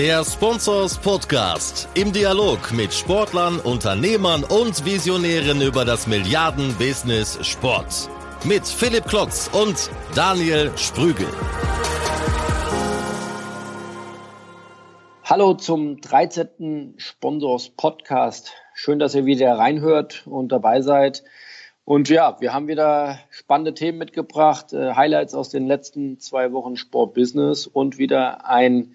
Der Sponsors Podcast im Dialog mit Sportlern, Unternehmern und Visionären über das Milliarden-Business Sport. Mit Philipp Klotz und Daniel Sprügel. Hallo zum 13. Sponsors Podcast. Schön, dass ihr wieder reinhört und dabei seid. Und ja, wir haben wieder spannende Themen mitgebracht, äh, Highlights aus den letzten zwei Wochen Sport Business und wieder ein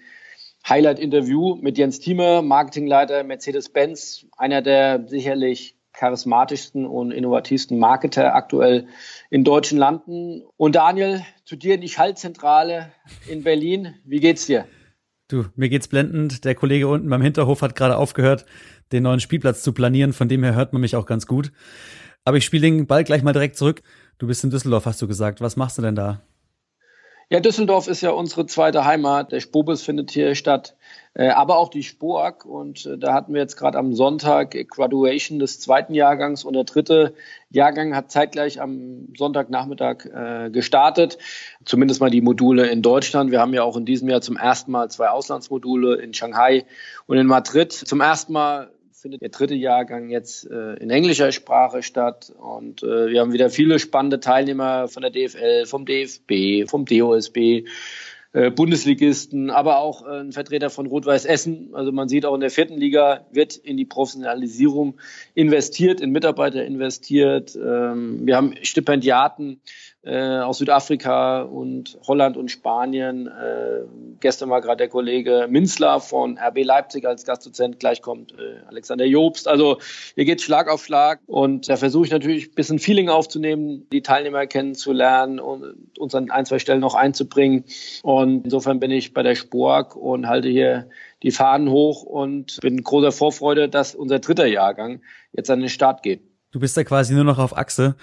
Highlight-Interview mit Jens Thieme, Marketingleiter Mercedes-Benz, einer der sicherlich charismatischsten und innovativsten Marketer aktuell in deutschen Landen. Und Daniel, zu dir in die Schallzentrale in Berlin. Wie geht's dir? Du, mir geht's blendend. Der Kollege unten beim Hinterhof hat gerade aufgehört, den neuen Spielplatz zu planieren. Von dem her hört man mich auch ganz gut. Aber ich spiele den Ball gleich mal direkt zurück. Du bist in Düsseldorf, hast du gesagt. Was machst du denn da? Ja, Düsseldorf ist ja unsere zweite Heimat. Der Spobus findet hier statt, äh, aber auch die Spoak. Und äh, da hatten wir jetzt gerade am Sonntag Graduation des zweiten Jahrgangs und der dritte Jahrgang hat zeitgleich am Sonntagnachmittag äh, gestartet. Zumindest mal die Module in Deutschland. Wir haben ja auch in diesem Jahr zum ersten Mal zwei Auslandsmodule in Shanghai und in Madrid. Zum ersten Mal findet der dritte Jahrgang jetzt äh, in englischer Sprache statt. Und äh, wir haben wieder viele spannende Teilnehmer von der DFL, vom DFB, vom DOSB, äh, Bundesligisten, aber auch äh, ein Vertreter von Rot-Weiß Essen. Also man sieht auch in der vierten Liga wird in die Professionalisierung investiert, in Mitarbeiter investiert. Ähm, wir haben Stipendiaten äh, aus Südafrika und Holland und Spanien. Äh, gestern war gerade der Kollege Minzler von RB Leipzig als Gastdozent. Gleich kommt äh, Alexander Jobst. Also hier geht Schlag auf Schlag und da versuche ich natürlich ein bisschen Feeling aufzunehmen, die Teilnehmer kennenzulernen und uns an ein, zwei Stellen noch einzubringen. Und insofern bin ich bei der Spork und halte hier die Fahnen hoch und bin großer Vorfreude, dass unser dritter Jahrgang jetzt an den Start geht. Du bist ja quasi nur noch auf Achse.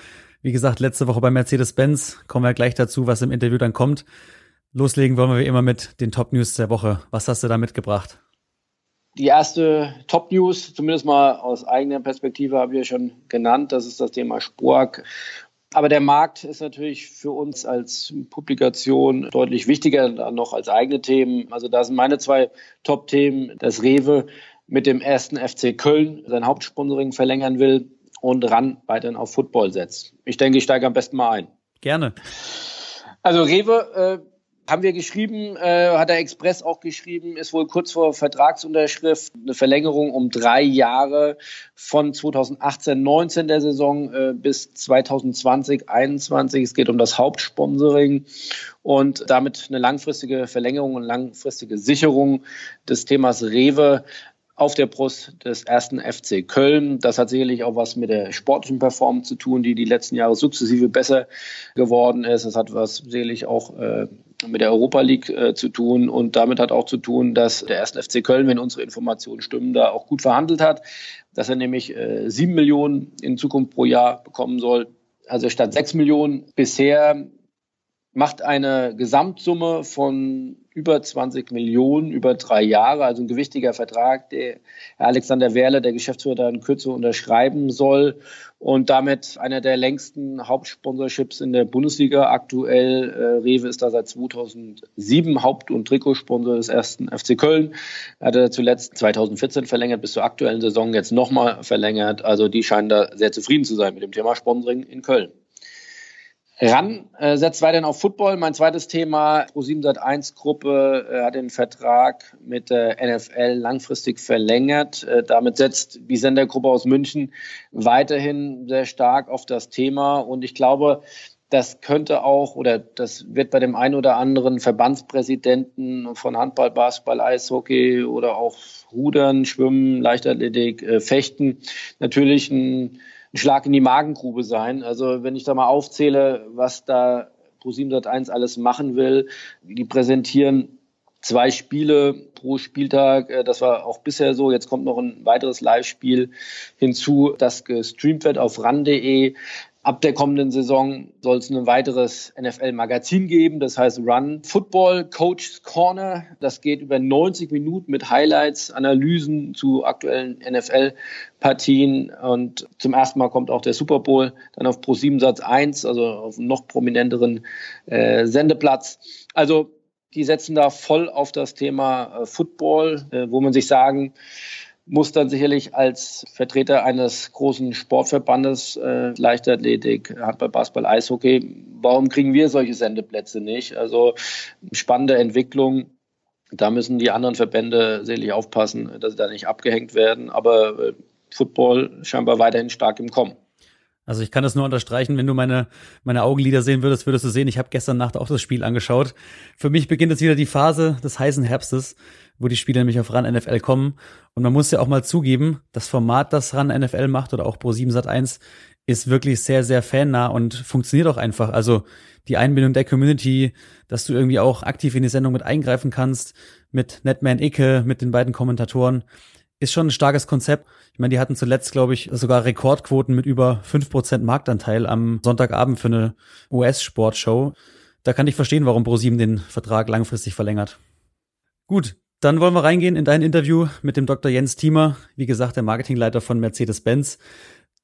Wie gesagt, letzte Woche bei Mercedes-Benz, kommen wir gleich dazu, was im Interview dann kommt. Loslegen wollen wir wie immer mit den Top-News der Woche. Was hast du da mitgebracht? Die erste Top-News, zumindest mal aus eigener Perspektive, habe ich ja schon genannt. Das ist das Thema Spork. Aber der Markt ist natürlich für uns als Publikation deutlich wichtiger noch als eigene Themen. Also da sind meine zwei Top-Themen, dass Rewe mit dem ersten FC Köln sein Hauptsponsoring verlängern will und ran weiterhin auf Football setzt. Ich denke, ich steige am besten mal ein. Gerne. Also Rewe äh, haben wir geschrieben, äh, hat der Express auch geschrieben, ist wohl kurz vor Vertragsunterschrift eine Verlängerung um drei Jahre von 2018, 19 der Saison äh, bis 2020, 21. Es geht um das Hauptsponsoring und damit eine langfristige Verlängerung und langfristige Sicherung des Themas Rewe auf der Brust des ersten FC Köln. Das hat sicherlich auch was mit der sportlichen Performance zu tun, die die letzten Jahre sukzessive besser geworden ist. Es hat was sicherlich auch äh, mit der Europa League äh, zu tun und damit hat auch zu tun, dass der erste FC Köln, wenn unsere Informationen stimmen, da auch gut verhandelt hat, dass er nämlich äh, sieben Millionen in Zukunft pro Jahr bekommen soll. Also statt sechs Millionen bisher macht eine Gesamtsumme von über 20 Millionen über drei Jahre, also ein gewichtiger Vertrag, der Herr Alexander Werle, der Geschäftsführer, in Kürze unterschreiben soll und damit einer der längsten Hauptsponsorships in der Bundesliga. Aktuell, äh, Rewe ist da seit 2007 Haupt- und Trikotsponsor des ersten FC Köln. Er hatte zuletzt 2014 verlängert, bis zur aktuellen Saison jetzt nochmal verlängert. Also die scheinen da sehr zufrieden zu sein mit dem Thema Sponsoring in Köln. RAN äh, setzt weiterhin auf Football. Mein zweites Thema, Pro7 Sat1 Gruppe äh, hat den Vertrag mit der NFL langfristig verlängert. Äh, damit setzt die Sendergruppe aus München weiterhin sehr stark auf das Thema. Und ich glaube, das könnte auch oder das wird bei dem einen oder anderen Verbandspräsidenten von Handball, Basketball, Eishockey oder auch Rudern, Schwimmen, Leichtathletik, äh, Fechten natürlich ein ein Schlag in die Magengrube sein. Also wenn ich da mal aufzähle, was da Pro701 alles machen will, die präsentieren zwei Spiele pro Spieltag. Äh, das war auch bisher so. Jetzt kommt noch ein weiteres Live-Spiel hinzu, das gestreamt wird auf ran.de. Ab der kommenden Saison soll es ein weiteres NFL-Magazin geben, das heißt Run Football Coach's Corner. Das geht über 90 Minuten mit Highlights, Analysen zu aktuellen NFL-Partien und zum ersten Mal kommt auch der Super Bowl dann auf Pro7 Satz 1, also auf einem noch prominenteren äh, Sendeplatz. Also die setzen da voll auf das Thema äh, Football, äh, wo man sich sagen muss dann sicherlich als Vertreter eines großen Sportverbandes, äh, Leichtathletik, Handball, Basketball, Eishockey, warum kriegen wir solche Sendeplätze nicht? Also spannende Entwicklung. Da müssen die anderen Verbände sicherlich aufpassen, dass sie da nicht abgehängt werden. Aber äh, Football scheinbar weiterhin stark im Kommen. Also ich kann das nur unterstreichen, wenn du meine, meine Augenlider sehen würdest, würdest du sehen, ich habe gestern Nacht auch das Spiel angeschaut. Für mich beginnt jetzt wieder die Phase des heißen Herbstes, wo die Spiele nämlich auf RAN NFL kommen. Und man muss ja auch mal zugeben, das Format, das RAN NFL macht oder auch Pro7 Sat 1, ist wirklich sehr, sehr fannah und funktioniert auch einfach. Also die Einbindung der Community, dass du irgendwie auch aktiv in die Sendung mit eingreifen kannst, mit Netman Icke, mit den beiden Kommentatoren, ist schon ein starkes Konzept. Ich meine, die hatten zuletzt, glaube ich, sogar Rekordquoten mit über fünf Prozent Marktanteil am Sonntagabend für eine US-Sportshow. Da kann ich verstehen, warum ProSieben den Vertrag langfristig verlängert. Gut, dann wollen wir reingehen in dein Interview mit dem Dr. Jens Thiemer, wie gesagt, der Marketingleiter von Mercedes-Benz.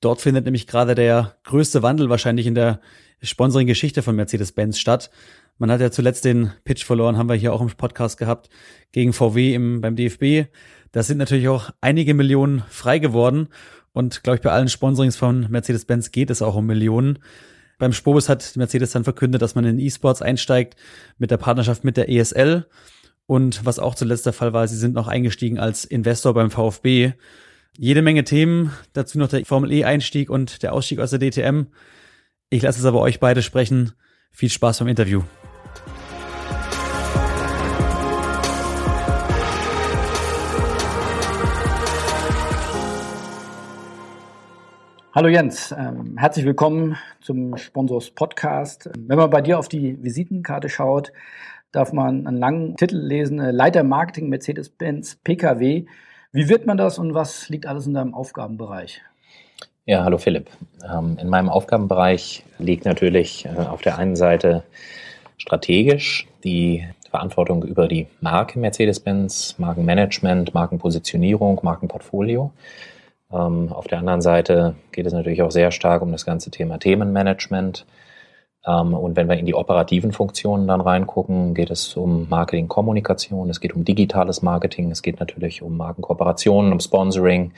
Dort findet nämlich gerade der größte Wandel wahrscheinlich in der Sponsoring-Geschichte von Mercedes-Benz statt. Man hat ja zuletzt den Pitch verloren, haben wir hier auch im Podcast gehabt, gegen VW im, beim DFB. Da sind natürlich auch einige Millionen frei geworden. Und glaube ich, bei allen Sponsorings von Mercedes-Benz geht es auch um Millionen. Beim Spobus hat Mercedes dann verkündet, dass man in E-Sports einsteigt mit der Partnerschaft mit der ESL. Und was auch zuletzt der Fall war, sie sind noch eingestiegen als Investor beim VfB. Jede Menge Themen, dazu noch der Formel E-Einstieg und der Ausstieg aus der DTM. Ich lasse es aber euch beide sprechen. Viel Spaß beim Interview. Hallo Jens, ähm, herzlich willkommen zum Sponsors Podcast. Wenn man bei dir auf die Visitenkarte schaut, darf man einen langen Titel lesen, äh, Leiter Marketing Mercedes-Benz PKW. Wie wird man das und was liegt alles in deinem Aufgabenbereich? Ja, hallo Philipp. Ähm, in meinem Aufgabenbereich liegt natürlich äh, auf der einen Seite strategisch die Verantwortung über die Marke Mercedes-Benz, Markenmanagement, Markenpositionierung, Markenportfolio. Ähm, auf der anderen Seite geht es natürlich auch sehr stark um das ganze Thema Themenmanagement. Ähm, und wenn wir in die operativen Funktionen dann reingucken, geht es um Marketing-Kommunikation, es geht um digitales Marketing, es geht natürlich um Markenkooperationen, um Sponsoring.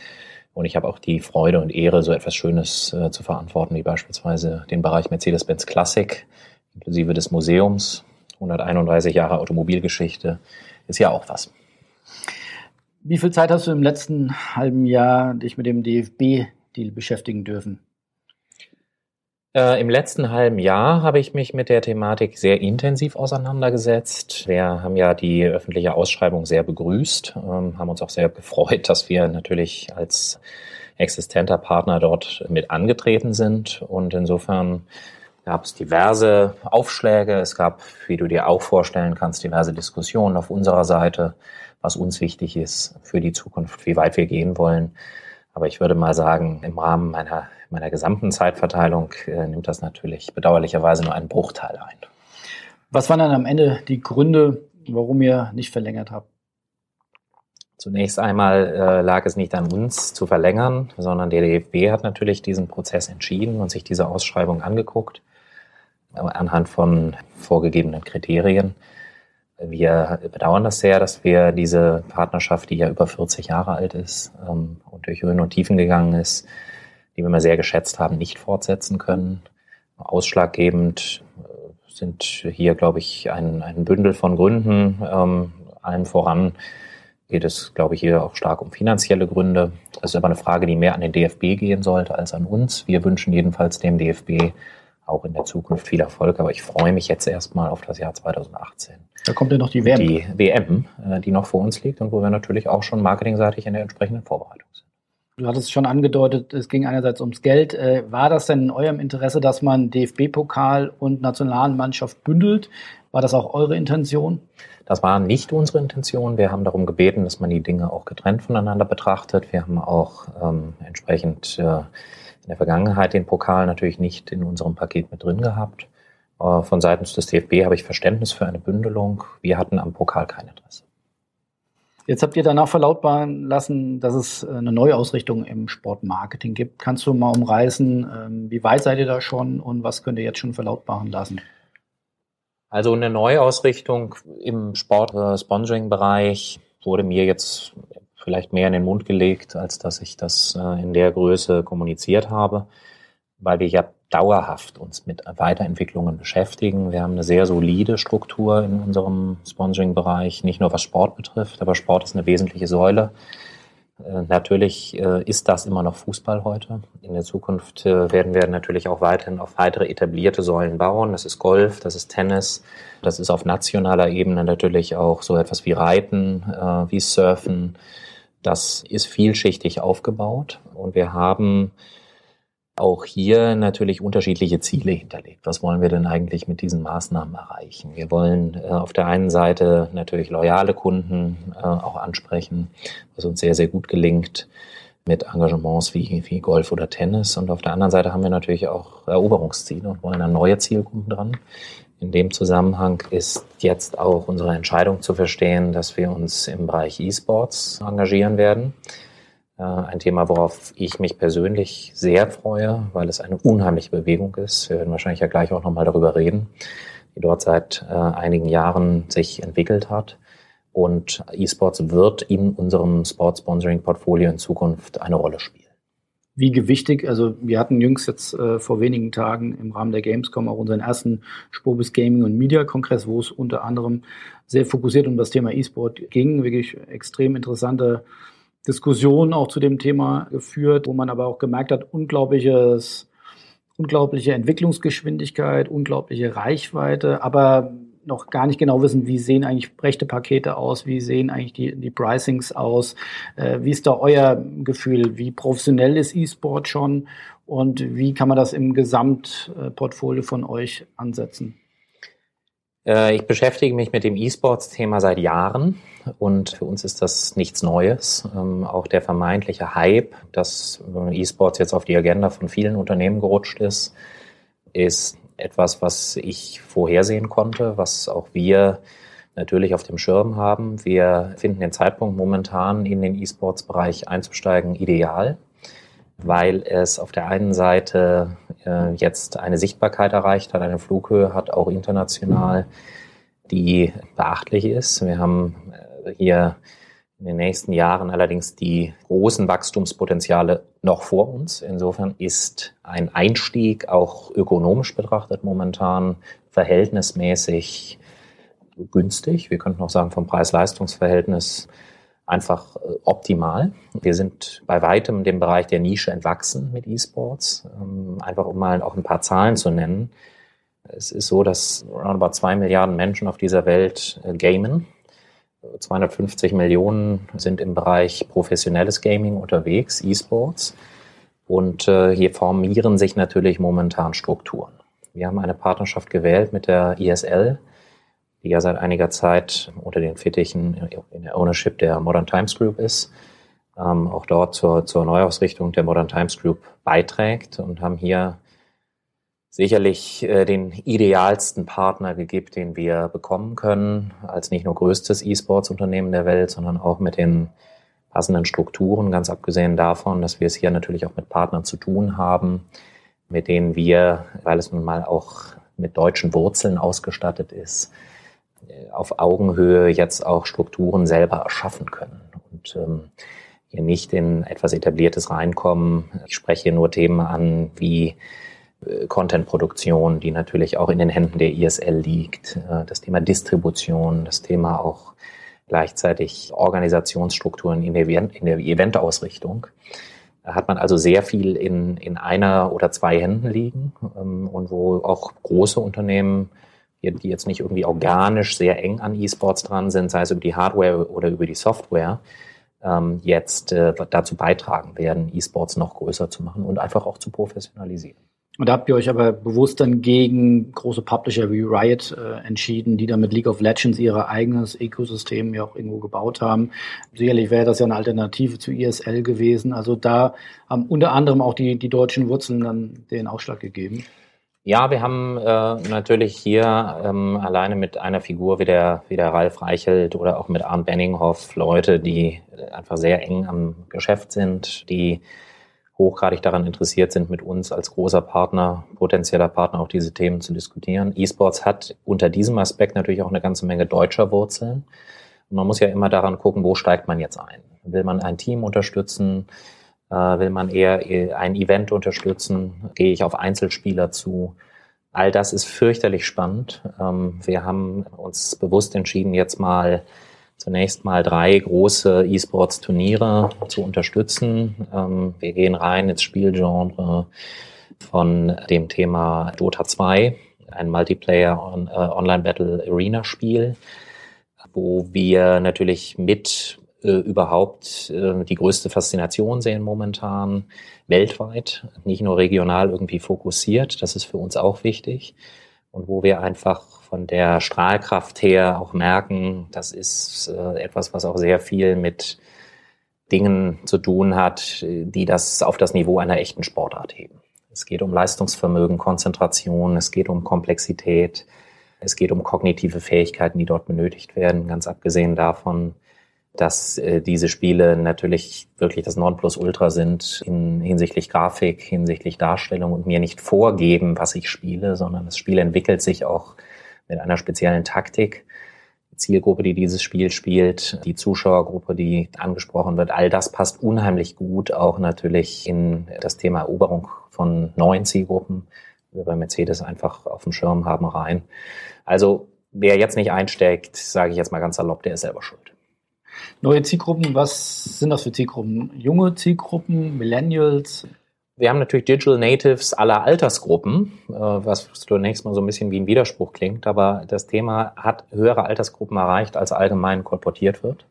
Und ich habe auch die Freude und Ehre, so etwas Schönes äh, zu verantworten, wie beispielsweise den Bereich Mercedes-Benz Classic, inklusive des Museums. 131 Jahre Automobilgeschichte ist ja auch was. Wie viel Zeit hast du im letzten halben Jahr dich mit dem DFB-Deal beschäftigen dürfen? Äh, Im letzten halben Jahr habe ich mich mit der Thematik sehr intensiv auseinandergesetzt. Wir haben ja die öffentliche Ausschreibung sehr begrüßt, ähm, haben uns auch sehr gefreut, dass wir natürlich als existenter Partner dort mit angetreten sind. Und insofern gab es diverse Aufschläge. Es gab, wie du dir auch vorstellen kannst, diverse Diskussionen auf unserer Seite was uns wichtig ist für die Zukunft, wie weit wir gehen wollen. Aber ich würde mal sagen, im Rahmen meiner, meiner gesamten Zeitverteilung äh, nimmt das natürlich bedauerlicherweise nur einen Bruchteil ein. Was waren dann am Ende die Gründe, warum ihr nicht verlängert habt? Zunächst einmal äh, lag es nicht an uns zu verlängern, sondern der DFB hat natürlich diesen Prozess entschieden und sich diese Ausschreibung angeguckt, äh, anhand von vorgegebenen Kriterien. Wir bedauern das sehr, dass wir diese Partnerschaft, die ja über 40 Jahre alt ist ähm, und durch Höhen und Tiefen gegangen ist, die wir immer sehr geschätzt haben, nicht fortsetzen können. Ausschlaggebend äh, sind hier, glaube ich, ein, ein Bündel von Gründen. Ähm, allen voran geht es, glaube ich, hier auch stark um finanzielle Gründe. Das ist aber eine Frage, die mehr an den DFB gehen sollte als an uns. Wir wünschen jedenfalls dem DFB auch in der Zukunft viel Erfolg, aber ich freue mich jetzt erstmal auf das Jahr 2018. Da kommt ja noch die WM. Die WM, äh, die noch vor uns liegt und wo wir natürlich auch schon marketingseitig in der entsprechenden Vorbereitung sind. Du hattest es schon angedeutet, es ging einerseits ums Geld. Äh, war das denn in eurem Interesse, dass man DFB-Pokal und Nationalmannschaft bündelt? War das auch eure Intention? Das war nicht unsere Intention. Wir haben darum gebeten, dass man die Dinge auch getrennt voneinander betrachtet. Wir haben auch ähm, entsprechend äh, in der Vergangenheit den Pokal natürlich nicht in unserem Paket mit drin gehabt. Äh, von seitens des DFB habe ich Verständnis für eine Bündelung. Wir hatten am Pokal kein Interesse. Jetzt habt ihr danach verlautbaren lassen, dass es äh, eine Neuausrichtung im Sportmarketing gibt. Kannst du mal umreißen, ähm, wie weit seid ihr da schon und was könnt ihr jetzt schon verlautbaren lassen? Also eine Neuausrichtung im Sport-Sponsoring-Bereich wurde mir jetzt vielleicht mehr in den Mund gelegt, als dass ich das äh, in der Größe kommuniziert habe, weil wir ja dauerhaft uns mit Weiterentwicklungen beschäftigen. Wir haben eine sehr solide Struktur in unserem Sponsoring-Bereich, nicht nur was Sport betrifft, aber Sport ist eine wesentliche Säule. Äh, natürlich äh, ist das immer noch Fußball heute. In der Zukunft werden wir natürlich auch weiterhin auf weitere etablierte Säulen bauen. Das ist Golf, das ist Tennis, das ist auf nationaler Ebene natürlich auch so etwas wie Reiten, wie Surfen, das ist vielschichtig aufgebaut und wir haben auch hier natürlich unterschiedliche Ziele hinterlegt. Was wollen wir denn eigentlich mit diesen Maßnahmen erreichen? Wir wollen äh, auf der einen Seite natürlich loyale Kunden äh, auch ansprechen, was uns sehr, sehr gut gelingt mit Engagements wie, wie Golf oder Tennis. Und auf der anderen Seite haben wir natürlich auch Eroberungsziele und wollen an neue Zielgruppen dran. In dem Zusammenhang ist jetzt auch unsere Entscheidung zu verstehen, dass wir uns im Bereich E-Sports engagieren werden. Äh, ein Thema, worauf ich mich persönlich sehr freue, weil es eine unheimliche Bewegung ist. Wir werden wahrscheinlich ja gleich auch nochmal darüber reden, die dort seit äh, einigen Jahren sich entwickelt hat. Und E-Sports wird in unserem Sport-Sponsoring-Portfolio in Zukunft eine Rolle spielen wie gewichtig, also wir hatten jüngst jetzt äh, vor wenigen Tagen im Rahmen der Gamescom auch unseren ersten Spobis Gaming und Media Kongress, wo es unter anderem sehr fokussiert um das Thema E-Sport ging. Wirklich extrem interessante Diskussionen auch zu dem Thema geführt, wo man aber auch gemerkt hat, unglaubliches, unglaubliche Entwicklungsgeschwindigkeit, unglaubliche Reichweite, aber noch gar nicht genau wissen, wie sehen eigentlich rechte Pakete aus, wie sehen eigentlich die, die Pricings aus, äh, wie ist da euer Gefühl, wie professionell ist E-Sport schon und wie kann man das im Gesamtportfolio von euch ansetzen? Äh, ich beschäftige mich mit dem E-Sports-Thema seit Jahren und für uns ist das nichts Neues. Ähm, auch der vermeintliche Hype, dass E-Sports jetzt auf die Agenda von vielen Unternehmen gerutscht ist, ist etwas, was ich vorhersehen konnte, was auch wir natürlich auf dem Schirm haben. Wir finden den Zeitpunkt momentan in den E-Sports-Bereich einzusteigen ideal, weil es auf der einen Seite äh, jetzt eine Sichtbarkeit erreicht hat, eine Flughöhe hat, auch international, die beachtlich ist. Wir haben äh, hier in den nächsten Jahren allerdings die großen Wachstumspotenziale noch vor uns. Insofern ist ein Einstieg auch ökonomisch betrachtet momentan verhältnismäßig günstig. Wir könnten auch sagen vom Preis-Leistungs-Verhältnis einfach äh, optimal. Wir sind bei weitem dem Bereich der Nische entwachsen mit E-Sports. Ähm, einfach um mal auch ein paar Zahlen zu nennen. Es ist so, dass roundabout zwei Milliarden Menschen auf dieser Welt äh, gamen 250 Millionen sind im Bereich professionelles Gaming unterwegs, E-Sports. Und äh, hier formieren sich natürlich momentan Strukturen. Wir haben eine Partnerschaft gewählt mit der ISL, die ja seit einiger Zeit unter den Fittichen in der Ownership der Modern Times Group ist, ähm, auch dort zur, zur Neuausrichtung der Modern Times Group beiträgt und haben hier sicherlich äh, den idealsten Partner gegeben, den wir bekommen können, als nicht nur größtes E-Sports-Unternehmen der Welt, sondern auch mit den passenden Strukturen, ganz abgesehen davon, dass wir es hier natürlich auch mit Partnern zu tun haben, mit denen wir, weil es nun mal auch mit deutschen Wurzeln ausgestattet ist, auf Augenhöhe jetzt auch Strukturen selber erschaffen können. Und ähm, hier nicht in etwas Etabliertes reinkommen. Ich spreche hier nur Themen an wie äh, Content-Produktion, die natürlich auch in den Händen der ISL liegt, äh, das Thema Distribution, das Thema auch gleichzeitig Organisationsstrukturen in der, in der Eventausrichtung. Da hat man also sehr viel in, in einer oder zwei Händen liegen ähm, und wo auch große Unternehmen, die jetzt nicht irgendwie organisch sehr eng an E-Sports dran sind, sei es über die Hardware oder über die Software, ähm, jetzt äh, dazu beitragen werden, E-Sports noch größer zu machen und einfach auch zu professionalisieren. Und da habt ihr euch aber bewusst dann gegen große Publisher wie Riot äh, entschieden, die dann mit League of Legends ihr eigenes Ökosystem ja auch irgendwo gebaut haben. Sicherlich wäre das ja eine Alternative zu ISL gewesen. Also da haben unter anderem auch die, die deutschen Wurzeln dann den Ausschlag gegeben. Ja, wir haben äh, natürlich hier ähm, alleine mit einer Figur wie der, wie der Ralf Reichelt oder auch mit Arndt Benninghoff Leute, die einfach sehr eng am Geschäft sind, die hochgradig daran interessiert sind, mit uns als großer Partner, potenzieller Partner auch diese Themen zu diskutieren. E-Sports hat unter diesem Aspekt natürlich auch eine ganze Menge deutscher Wurzeln. Man muss ja immer daran gucken, wo steigt man jetzt ein? Will man ein Team unterstützen? Äh, will man eher ein Event unterstützen? Gehe ich auf Einzelspieler zu? All das ist fürchterlich spannend. Ähm, wir haben uns bewusst entschieden, jetzt mal zunächst mal drei große E-Sports-Turniere zu unterstützen. Ähm, wir gehen rein ins Spielgenre von dem Thema Dota 2, ein Multiplayer äh, wo wir natürlich mit äh, überhaupt äh, die größte Faszination sehen momentan weltweit, nicht nur regional irgendwie fokussiert. Das ist für uns auch wichtig und wo wir einfach von der Strahlkraft her auch merken, das ist äh, etwas, was auch sehr viel mit Dingen zu tun hat, die das auf das Niveau einer echten Sportart heben. Es geht um Leistungsvermögen, Konzentration, es geht um Komplexität, es geht um kognitive Fähigkeiten, die dort benötigt werden, ganz abgesehen davon, dass äh, diese Spiele natürlich wirklich das Nonplusultra sind in, hinsichtlich Grafik, hinsichtlich Darstellung und mir nicht vorgeben, was ich spiele, sondern das Spiel entwickelt sich auch mit einer speziellen Taktik. Die Zielgruppe, die dieses Spiel spielt, die Zuschauergruppe, die angesprochen wird, all das passt unheimlich gut auch natürlich in das Thema Eroberung von neuen Zielgruppen, die wir bei Mercedes einfach auf dem Schirm haben, rein. Also wer jetzt nicht einsteckt, sage ich jetzt mal ganz salopp, der ist selber schuld. Neue Zielgruppen, was sind das für Zielgruppen? Junge Zielgruppen, Millennials? Wir haben natürlich Digital Natives aller Altersgruppen, äh, was zunächst mal so ein bisschen wie ein Widerspruch klingt, aber das Thema hat höhere Altersgruppen erreicht, als allgemein kolportiert wird.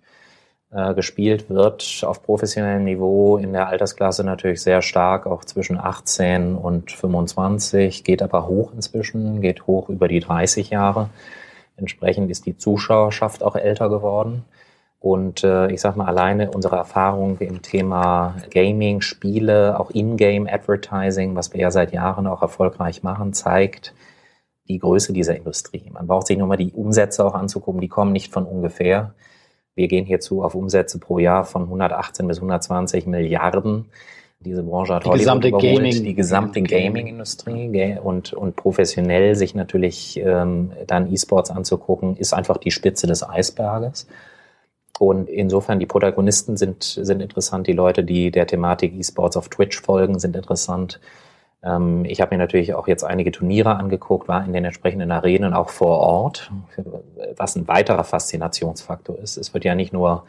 Äh, gespielt wird auf professionellem Niveau in der Altersklasse natürlich sehr stark, auch zwischen 18 und 25, geht aber hoch inzwischen, geht hoch über die 30 Jahre. Entsprechend ist die Zuschauerschaft auch älter geworden. Und äh, ich sag mal, alleine unsere Erfahrung im Thema Gaming, Spiele, auch In-Game Advertising, was wir ja seit Jahren auch erfolgreich machen, zeigt die Größe dieser Industrie. Man braucht sich nur mal die Umsätze auch anzugucken, die kommen nicht von ungefähr. Wir gehen hierzu auf Umsätze pro Jahr von 118 bis 120 Milliarden. Diese Branche hat die gesamte überholt, Gaming, die gesamte Gaming-Industrie und, und professionell sich natürlich ähm, dann E-Sports anzugucken, ist einfach die Spitze des Eisberges. Und insofern, die Protagonisten sind, sind interessant, die Leute, die der Thematik E-Sports auf Twitch folgen, sind interessant. Ähm, ich habe mir natürlich auch jetzt einige Turniere angeguckt, war in den entsprechenden Arenen auch vor Ort, was ein weiterer Faszinationsfaktor ist. Es wird ja nicht nur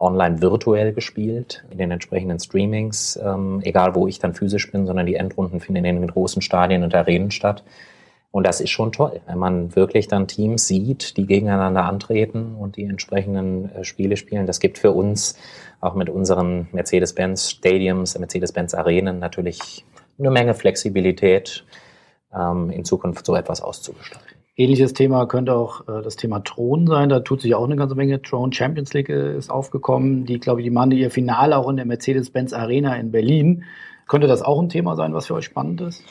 online virtuell gespielt, in den entsprechenden Streamings, ähm, egal wo ich dann physisch bin, sondern die Endrunden finden in den großen Stadien und Arenen statt. Und das ist schon toll, wenn man wirklich dann Teams sieht, die gegeneinander antreten und die entsprechenden äh, Spiele spielen. Das gibt für uns auch mit unseren Mercedes-Benz Stadiums, Mercedes-Benz Arenen natürlich eine Menge Flexibilität, ähm, in Zukunft so etwas auszugestalten. Ähnliches Thema könnte auch äh, das Thema Thron sein. Da tut sich auch eine ganze Menge. Thron Champions League äh, ist aufgekommen. Die, glaube ich, die machen ihr Finale auch in der Mercedes-Benz Arena in Berlin. Könnte das auch ein Thema sein, was für euch spannend ist?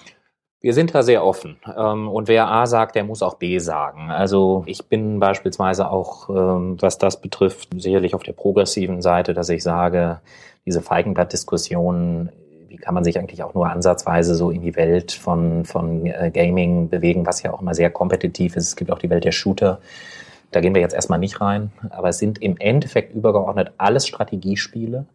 Wir sind da sehr offen. Ähm, und wer A sagt, der muss auch B sagen. Also ich bin beispielsweise auch, ähm, was das betrifft, sicherlich auf der progressiven Seite, dass ich sage, diese Feigenblatt-Diskussion, wie kann man sich eigentlich auch nur ansatzweise so in die Welt von, von äh, Gaming bewegen, was ja auch immer sehr kompetitiv ist. Es gibt auch die Welt der Shooter. Da gehen wir jetzt erstmal nicht rein. Aber es sind im Endeffekt übergeordnet alles Strategiespiele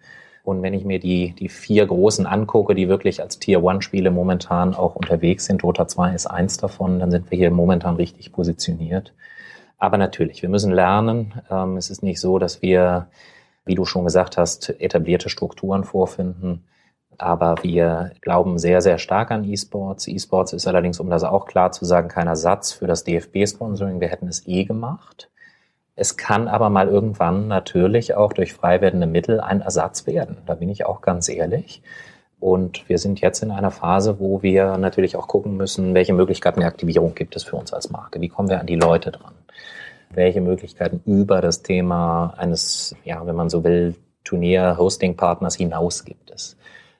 und wenn ich mir die, die vier großen angucke, die wirklich als Tier-One-Spiele momentan auch unterwegs sind, Dota 2 ist eins davon, dann sind wir hier momentan richtig positioniert. Aber natürlich, wir müssen lernen. Ähm, es ist nicht so, dass wir, wie du schon gesagt hast, etablierte Strukturen vorfinden. Aber wir glauben sehr, sehr stark an E-Sports. E-Sports ist allerdings, um das auch klar zu sagen, kein Ersatz für das DFB-Sponsoring. Wir hätten es eh gemacht. Es kann aber mal irgendwann natürlich auch durch frei werdende Mittel ein Ersatz werden. Da bin ich auch ganz ehrlich. Und wir sind jetzt in einer Phase, wo wir natürlich auch gucken müssen, welche Möglichkeiten der Aktivierung gibt es für uns als Marke? Wie kommen wir an die Leute dran? Welche Möglichkeiten über das Thema eines, ja, wenn man so will, Turnier-Hosting-Partners hinaus gibt es?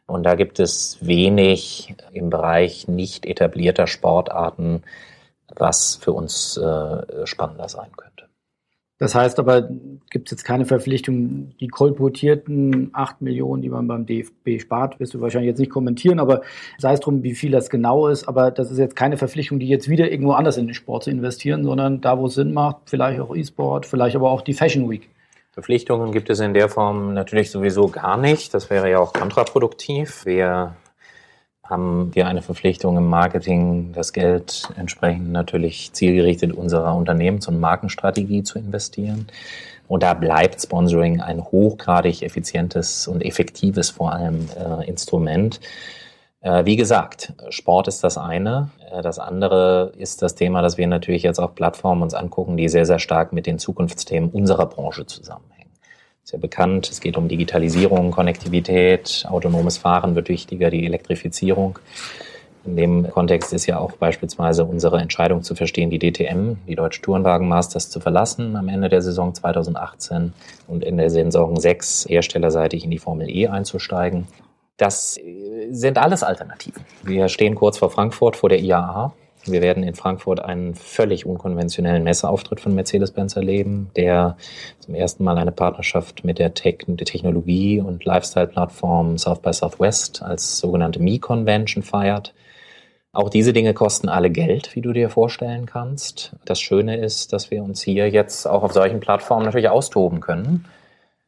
Und da gibt es wenig im Bereich nicht etablierter Sportarten, was für uns äh, spannender sein könnte. Das heißt aber, gibt es jetzt keine Verpflichtung, die kolportierten 8 Millionen, die man beim DFB spart, wirst du wahrscheinlich jetzt nicht kommentieren, aber sei es drum, wie viel das genau ist, aber das ist jetzt keine Verpflichtung, die jetzt wieder irgendwo anders in den Sport zu investieren, sondern da, wo es Sinn macht, vielleicht auch E-Sport, vielleicht aber auch die Fashion Week. Verpflichtungen gibt es in der Form natürlich sowieso gar nicht. Das wäre ja auch kontraproduktiv. Wir haben wir eine Verpflichtung im Marketing, das Geld entsprechend natürlich zielgerichtet unserer Unternehmens- und Markenstrategie zu investieren. Und da bleibt Sponsoring ein hochgradig effizientes und effektives vor allem äh, Instrument. Äh, wie gesagt, Sport ist das eine. Äh, das andere ist das Thema, dass wir natürlich jetzt auch Plattformen uns angucken, die sehr, sehr stark mit den Zukunftsthemen unserer Branche zusammenhängen. Ist ja bekannt, es geht um Digitalisierung, Konnektivität, autonomes Fahren wird wichtiger, die Elektrifizierung. In dem Kontext ist ja auch beispielsweise unsere Entscheidung zu verstehen, die DTM, die Deutsche Tourenwagen Masters, zu verlassen am Ende der Saison 2018 und in der Saison 6 herstellerseitig in die Formel E einzusteigen. Das sind alles Alternativen. Wir stehen kurz vor Frankfurt, vor der IAA. Wir werden in Frankfurt einen völlig unkonventionellen Messeauftritt von Mercedes-Benz erleben, der zum ersten Mal eine Partnerschaft mit der, Tech der Technologie- und Lifestyle-Plattform South by Southwest als sogenannte Me-Convention feiert. Auch diese Dinge kosten alle Geld, wie du dir vorstellen kannst. Das Schöne ist, dass wir uns hier jetzt auch auf solchen Plattformen natürlich austoben können.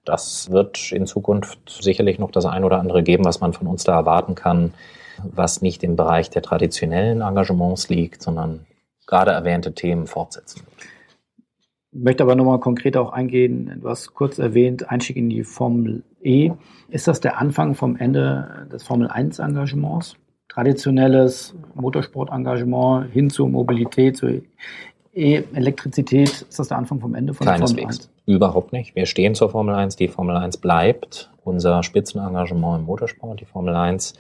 Das wird in Zukunft sicherlich noch das ein oder andere geben, was man von uns da erwarten kann was nicht im Bereich der traditionellen Engagements liegt, sondern gerade erwähnte Themen fortsetzen wird. Ich möchte aber nochmal konkret auch eingehen. Du hast kurz erwähnt, Einstieg in die Formel E. Ist das der Anfang vom Ende des Formel 1 Engagements? Traditionelles Motorsportengagement hin zur Mobilität, zur E-Elektrizität. Ist das der Anfang vom Ende von Keineswegs. Formel 1? Überhaupt nicht. Wir stehen zur Formel 1. Die Formel 1 bleibt unser Spitzenengagement im Motorsport. Die Formel 1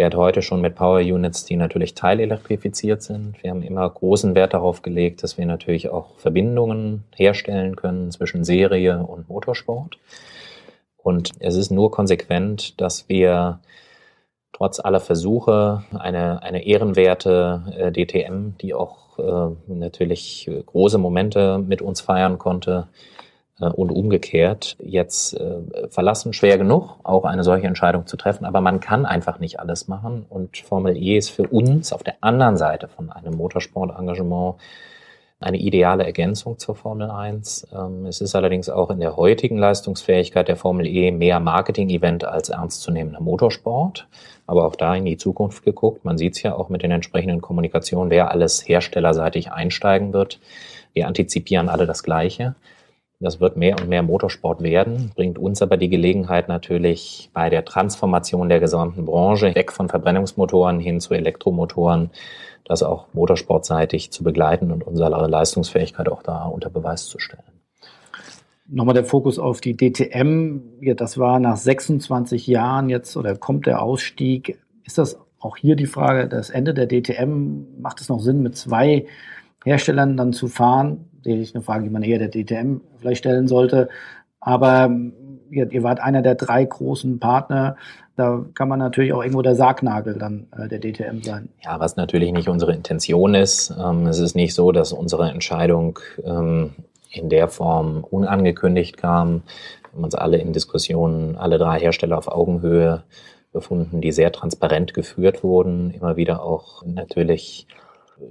fährt heute schon mit Power Units, die natürlich teilelektrifiziert sind. Wir haben immer großen Wert darauf gelegt, dass wir natürlich auch Verbindungen herstellen können zwischen Serie und Motorsport. Und es ist nur konsequent, dass wir trotz aller Versuche eine, eine ehrenwerte äh, DTM, die auch äh, natürlich große Momente mit uns feiern konnte, äh, und umgekehrt jetzt äh, verlassen. Schwer genug, auch eine solche Entscheidung zu treffen, aber man kann einfach nicht alles machen. Und Formel E ist für uns auf der anderen Seite von einem Motorsportengagement eine ideale Ergänzung zur Formel 1. Ähm, es ist allerdings auch in der heutigen Leistungsfähigkeit der Formel E mehr Marketing-Event als ernstzunehmender Motorsport. Aber auch da in die Zukunft geguckt. Man sieht es ja auch mit den entsprechenden Kommunikationen, wer alles herstellerseitig einsteigen wird. Wir antizipieren alle das Gleiche. Das wird mehr und mehr Motorsport werden, bringt uns aber die Gelegenheit natürlich bei der Transformation der gesamten Branche weg von Verbrennungsmotoren hin zu Elektromotoren, das auch motorsportseitig zu begleiten und unsere Leistungsfähigkeit auch da unter Beweis zu stellen. Nochmal der Fokus auf die DTM. Ja, das war nach 26 Jahren jetzt oder kommt der Ausstieg. Ist das auch hier die Frage, das Ende der DTM? Macht es noch Sinn, mit zwei Herstellern dann zu fahren? Sicherlich eine Frage, die man eher der DTM vielleicht stellen sollte. Aber ihr, ihr wart einer der drei großen Partner. Da kann man natürlich auch irgendwo der Sargnagel dann äh, der DTM sein. Ja, was natürlich nicht unsere Intention ist. Ähm, es ist nicht so, dass unsere Entscheidung ähm, in der Form unangekündigt kam. Wir haben uns alle in Diskussionen, alle drei Hersteller auf Augenhöhe befunden, die sehr transparent geführt wurden, immer wieder auch natürlich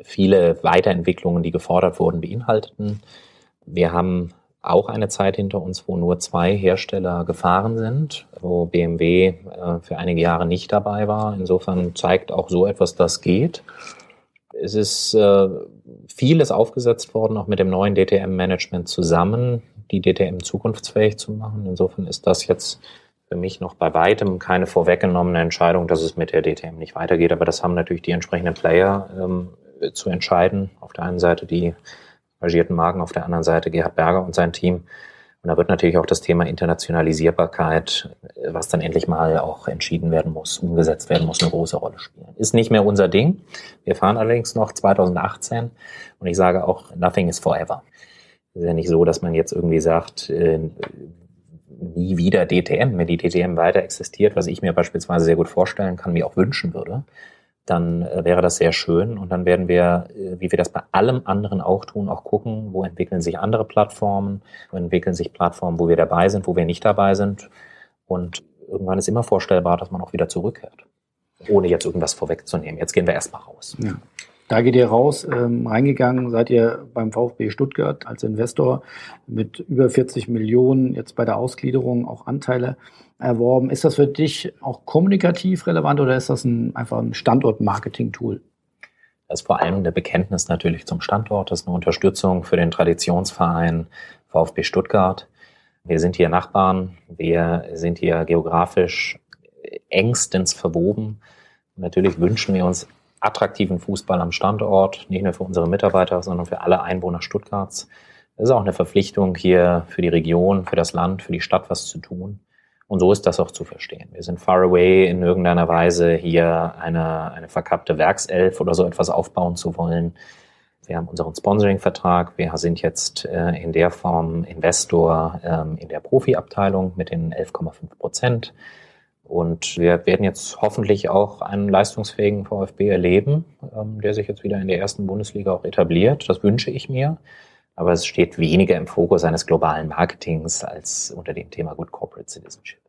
viele Weiterentwicklungen, die gefordert wurden, beinhalteten. Wir haben auch eine Zeit hinter uns, wo nur zwei Hersteller gefahren sind, wo BMW äh, für einige Jahre nicht dabei war. Insofern zeigt auch so etwas, das geht. Es ist äh, vieles aufgesetzt worden, auch mit dem neuen DTM-Management zusammen, die DTM zukunftsfähig zu machen. Insofern ist das jetzt für mich noch bei weitem keine vorweggenommene Entscheidung, dass es mit der DTM nicht weitergeht. Aber das haben natürlich die entsprechenden Player ähm, zu entscheiden. Auf der einen Seite die engagierten Marken, auf der anderen Seite Gerhard Berger und sein Team. Und da wird natürlich auch das Thema Internationalisierbarkeit, was dann endlich mal auch entschieden werden muss, umgesetzt werden muss, eine große Rolle spielen. Ist nicht mehr unser Ding. Wir fahren allerdings noch 2018 und ich sage auch, nothing is forever. Es ist ja nicht so, dass man jetzt irgendwie sagt, äh, nie wieder DTM, wenn die DTM weiter existiert, was ich mir beispielsweise sehr gut vorstellen kann, mir auch wünschen würde, dann äh, wäre das sehr schön. Und dann werden wir, äh, wie wir das bei allem anderen auch tun, auch gucken, wo entwickeln sich andere Plattformen, wo entwickeln sich Plattformen, wo wir dabei sind, wo wir nicht dabei sind. Und irgendwann ist immer vorstellbar, dass man auch wieder zurückkehrt, ohne jetzt irgendwas vorwegzunehmen. Jetzt gehen wir erstmal raus. Ja. Da geht ihr raus, ähm, reingegangen, seid ihr beim VfB Stuttgart als Investor mit über 40 Millionen, jetzt bei der Ausgliederung auch Anteile erworben. Ist das für dich auch kommunikativ relevant oder ist das ein, einfach ein Standort-Marketing-Tool? Das ist vor allem eine Bekenntnis natürlich zum Standort, das ist eine Unterstützung für den Traditionsverein VfB Stuttgart. Wir sind hier Nachbarn, wir sind hier geografisch engstens verwoben. Natürlich wünschen wir uns attraktiven Fußball am Standort, nicht nur für unsere Mitarbeiter, sondern für alle Einwohner Stuttgarts. Es ist auch eine Verpflichtung hier für die Region, für das Land, für die Stadt was zu tun. Und so ist das auch zu verstehen. Wir sind far away in irgendeiner Weise hier eine, eine verkappte Werkself oder so etwas aufbauen zu wollen. Wir haben unseren Sponsoring-Vertrag. Wir sind jetzt äh, in der Form Investor ähm, in der Profi-Abteilung mit den 11,5 Prozent. Und wir werden jetzt hoffentlich auch einen leistungsfähigen VfB erleben, ähm, der sich jetzt wieder in der ersten Bundesliga auch etabliert. Das wünsche ich mir aber es steht weniger im Fokus eines globalen Marketings als unter dem Thema Good Corporate Citizenship.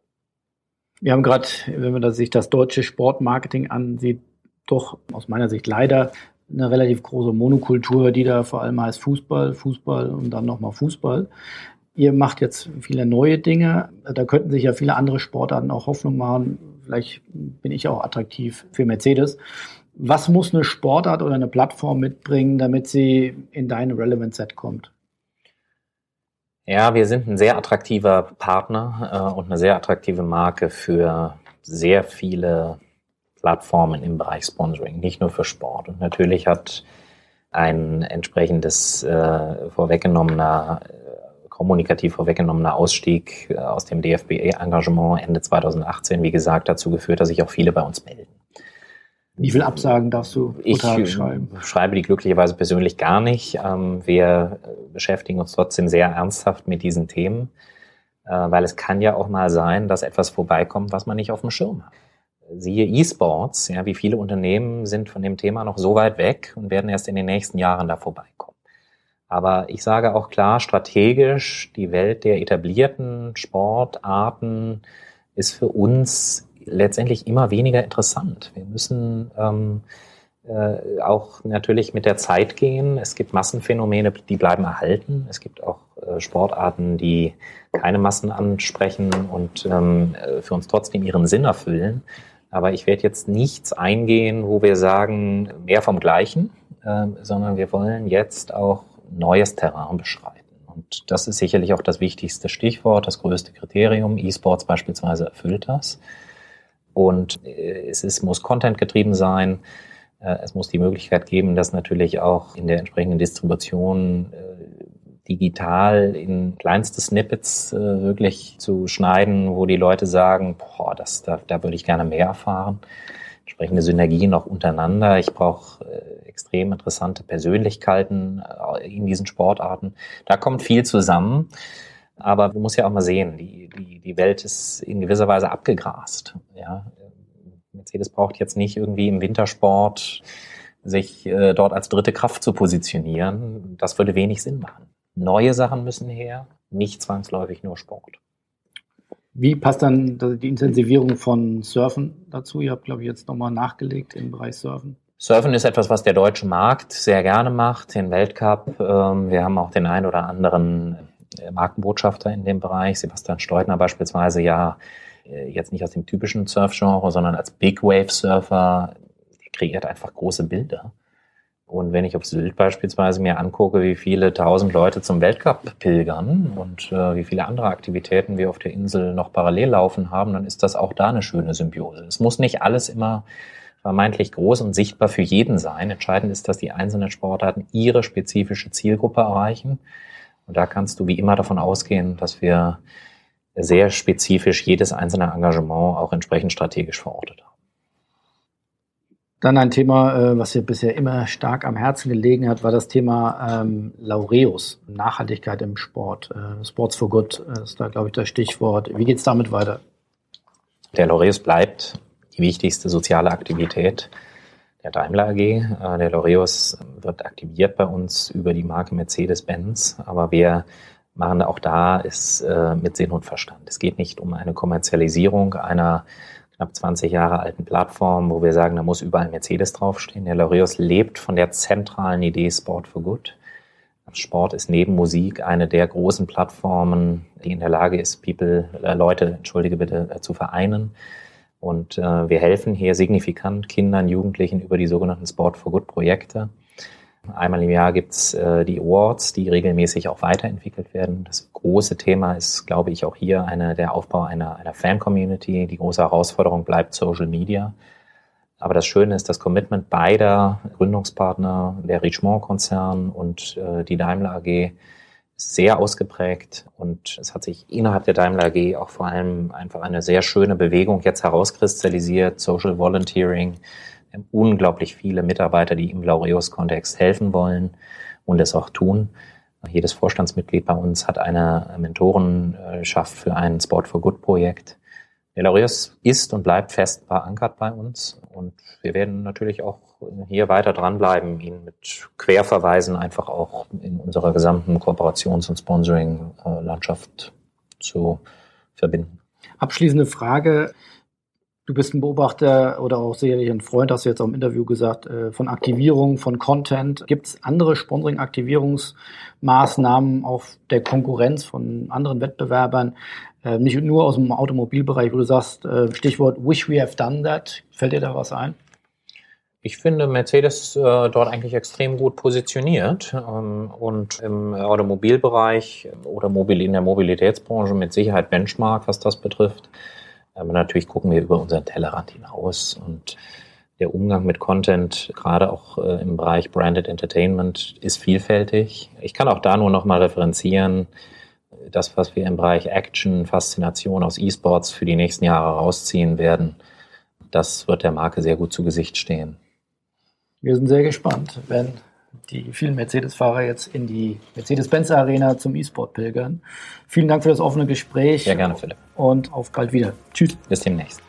Wir haben gerade, wenn man sich das deutsche Sportmarketing ansieht, doch aus meiner Sicht leider eine relativ große Monokultur, die da vor allem heißt Fußball, Fußball und dann nochmal Fußball. Ihr macht jetzt viele neue Dinge. Da könnten sich ja viele andere Sportarten auch Hoffnung machen. Vielleicht bin ich auch attraktiv für Mercedes. Was muss eine Sportart oder eine Plattform mitbringen, damit sie in dein Relevant Set kommt? Ja, wir sind ein sehr attraktiver Partner äh, und eine sehr attraktive Marke für sehr viele Plattformen im Bereich Sponsoring, nicht nur für Sport. Und natürlich hat ein entsprechendes äh, vorweggenommener, kommunikativ vorweggenommener Ausstieg äh, aus dem DFB-Engagement Ende 2018, wie gesagt, dazu geführt, dass sich auch viele bei uns melden. Wie viele Absagen darfst du pro Tag ich schreiben? Ich schreibe die glücklicherweise persönlich gar nicht. Ähm, wir beschäftigen uns trotzdem sehr ernsthaft mit diesen Themen, äh, weil es kann ja auch mal sein, dass etwas vorbeikommt, was man nicht auf dem Schirm hat. Siehe E-Sports, ja, wie viele Unternehmen sind von dem Thema noch so weit weg und werden erst in den nächsten Jahren da vorbeikommen. Aber ich sage auch klar, strategisch, die Welt der etablierten Sportarten ist für uns letztendlich immer weniger interessant. Wir müssen ähm, äh, auch natürlich mit der Zeit gehen. Es gibt Massenphänomene, die bleiben erhalten. Es gibt auch äh, Sportarten, die keine Massen ansprechen und ähm, äh, für uns trotzdem ihren Sinn erfüllen. Aber ich werde jetzt nichts eingehen, wo wir sagen, mehr vom Gleichen, äh, sondern wir wollen jetzt auch neues Terrain beschreiten. Und das ist sicherlich auch das wichtigste Stichwort, das größte Kriterium. E-Sports beispielsweise erfüllt das. Und äh, es ist, muss Content getrieben sein. Äh, es muss die Möglichkeit geben, dass natürlich auch in der entsprechenden Distribution äh, digital in kleinste Snippets wirklich zu schneiden, wo die Leute sagen, boah, das, da, da würde ich gerne mehr erfahren. Entsprechende Synergien auch untereinander. Ich brauche extrem interessante Persönlichkeiten in diesen Sportarten. Da kommt viel zusammen. Aber du musst ja auch mal sehen, die, die, die Welt ist in gewisser Weise abgegrast. Ja? Mercedes braucht jetzt nicht irgendwie im Wintersport sich äh, dort als dritte Kraft zu positionieren. Das würde wenig Sinn machen. Neue Sachen müssen her, nicht zwangsläufig nur Sport. Wie passt dann die Intensivierung von Surfen dazu? Ihr habt, glaube ich, jetzt nochmal nachgelegt im Bereich Surfen. Surfen ist etwas, was der deutsche Markt sehr gerne macht, den Weltcup. Ähm, wir haben auch den ein oder anderen äh, Markenbotschafter in dem Bereich. Sebastian Steutner beispielsweise ja äh, jetzt nicht aus dem typischen Surf-Genre, sondern als Big Wave Surfer, kreiert einfach große Bilder. Und wenn ich auf Sylt beispielsweise mir angucke, wie viele tausend Leute zum Weltcup pilgern und äh, wie viele andere Aktivitäten wir auf der Insel noch parallel laufen haben, dann ist das auch da eine schöne Symbiose. Es muss nicht alles immer vermeintlich groß und sichtbar für jeden sein. Entscheidend ist, dass die einzelnen Sportarten ihre spezifische Zielgruppe erreichen und da kannst du wie immer davon ausgehen, dass wir sehr spezifisch jedes einzelne Engagement auch entsprechend strategisch verortet haben. Dann ein Thema, äh, was dir bisher immer stark am Herzen gelegen hat, war das Thema ähm, Laureus, Nachhaltigkeit im Sport. Äh, Sports for Good ist da, glaube ich, das Stichwort. Wie geht es damit weiter? Der Laureus bleibt die wichtigste soziale Aktivität der Daimler AG. Äh, der Loreus wird aktiviert bei uns über die Marke Mercedes-Benz, aber wir machen auch da es äh, mit Sinn und Verstand. Es geht nicht um eine Kommerzialisierung einer knapp 20 Jahre alten Plattform, wo wir sagen, da muss überall Mercedes draufstehen. Der Loreus lebt von der zentralen Idee Sport for Good. Sport ist neben Musik eine der großen Plattformen, die in der Lage ist, People, äh, Leute, entschuldige bitte, äh, zu vereinen. Und äh, wir helfen hier signifikant Kindern, Jugendlichen über die sogenannten Sport for Good Projekte. Einmal im Jahr gibt's äh, die Awards, die regelmäßig auch weiterentwickelt werden. Das große Thema ist, glaube ich, auch hier eine, der Aufbau einer, einer Fan-Community. Die große Herausforderung bleibt Social Media. Aber das Schöne ist, das Commitment beider Gründungspartner, der Richemont-Konzern und äh, die Daimler AG, sehr ausgeprägt und es hat sich innerhalb der Daimler AG auch vor allem einfach eine sehr schöne Bewegung jetzt herauskristallisiert, Social Volunteering. Wir haben unglaublich viele Mitarbeiter, die im Laureus-Kontext helfen wollen und es auch tun. Jedes Vorstandsmitglied bei uns hat eine Mentorenschaft für ein Sport for Good Projekt. Der Laureus ist und bleibt fest verankert bei uns und wir werden natürlich auch hier weiter dranbleiben, ihn mit Querverweisen einfach auch in unserer gesamten Kooperations- und Sponsoring-Landschaft zu verbinden. Abschließende Frage. Du bist ein Beobachter oder auch sicherlich ein Freund, hast du jetzt auch im Interview gesagt, äh, von Aktivierung, von Content. Gibt es andere Sponsoring-Aktivierungsmaßnahmen auf der Konkurrenz von anderen Wettbewerbern, äh, nicht nur aus dem Automobilbereich, wo du sagst, äh, Stichwort Wish we have done that. Fällt dir da was ein? Ich finde Mercedes äh, dort eigentlich extrem gut positioniert ähm, und im Automobilbereich oder mobil in der Mobilitätsbranche mit Sicherheit Benchmark, was das betrifft. Aber natürlich gucken wir über unseren Tellerrand hinaus und der Umgang mit Content, gerade auch äh, im Bereich Branded Entertainment, ist vielfältig. Ich kann auch da nur noch mal referenzieren, das, was wir im Bereich Action, Faszination aus E-Sports für die nächsten Jahre rausziehen werden, das wird der Marke sehr gut zu Gesicht stehen. Wir sind sehr gespannt, wenn die vielen Mercedes-Fahrer jetzt in die Mercedes-Benz-Arena zum E-Sport pilgern. Vielen Dank für das offene Gespräch. Sehr gerne, Philipp. Und auf bald wieder. Tschüss. Bis demnächst.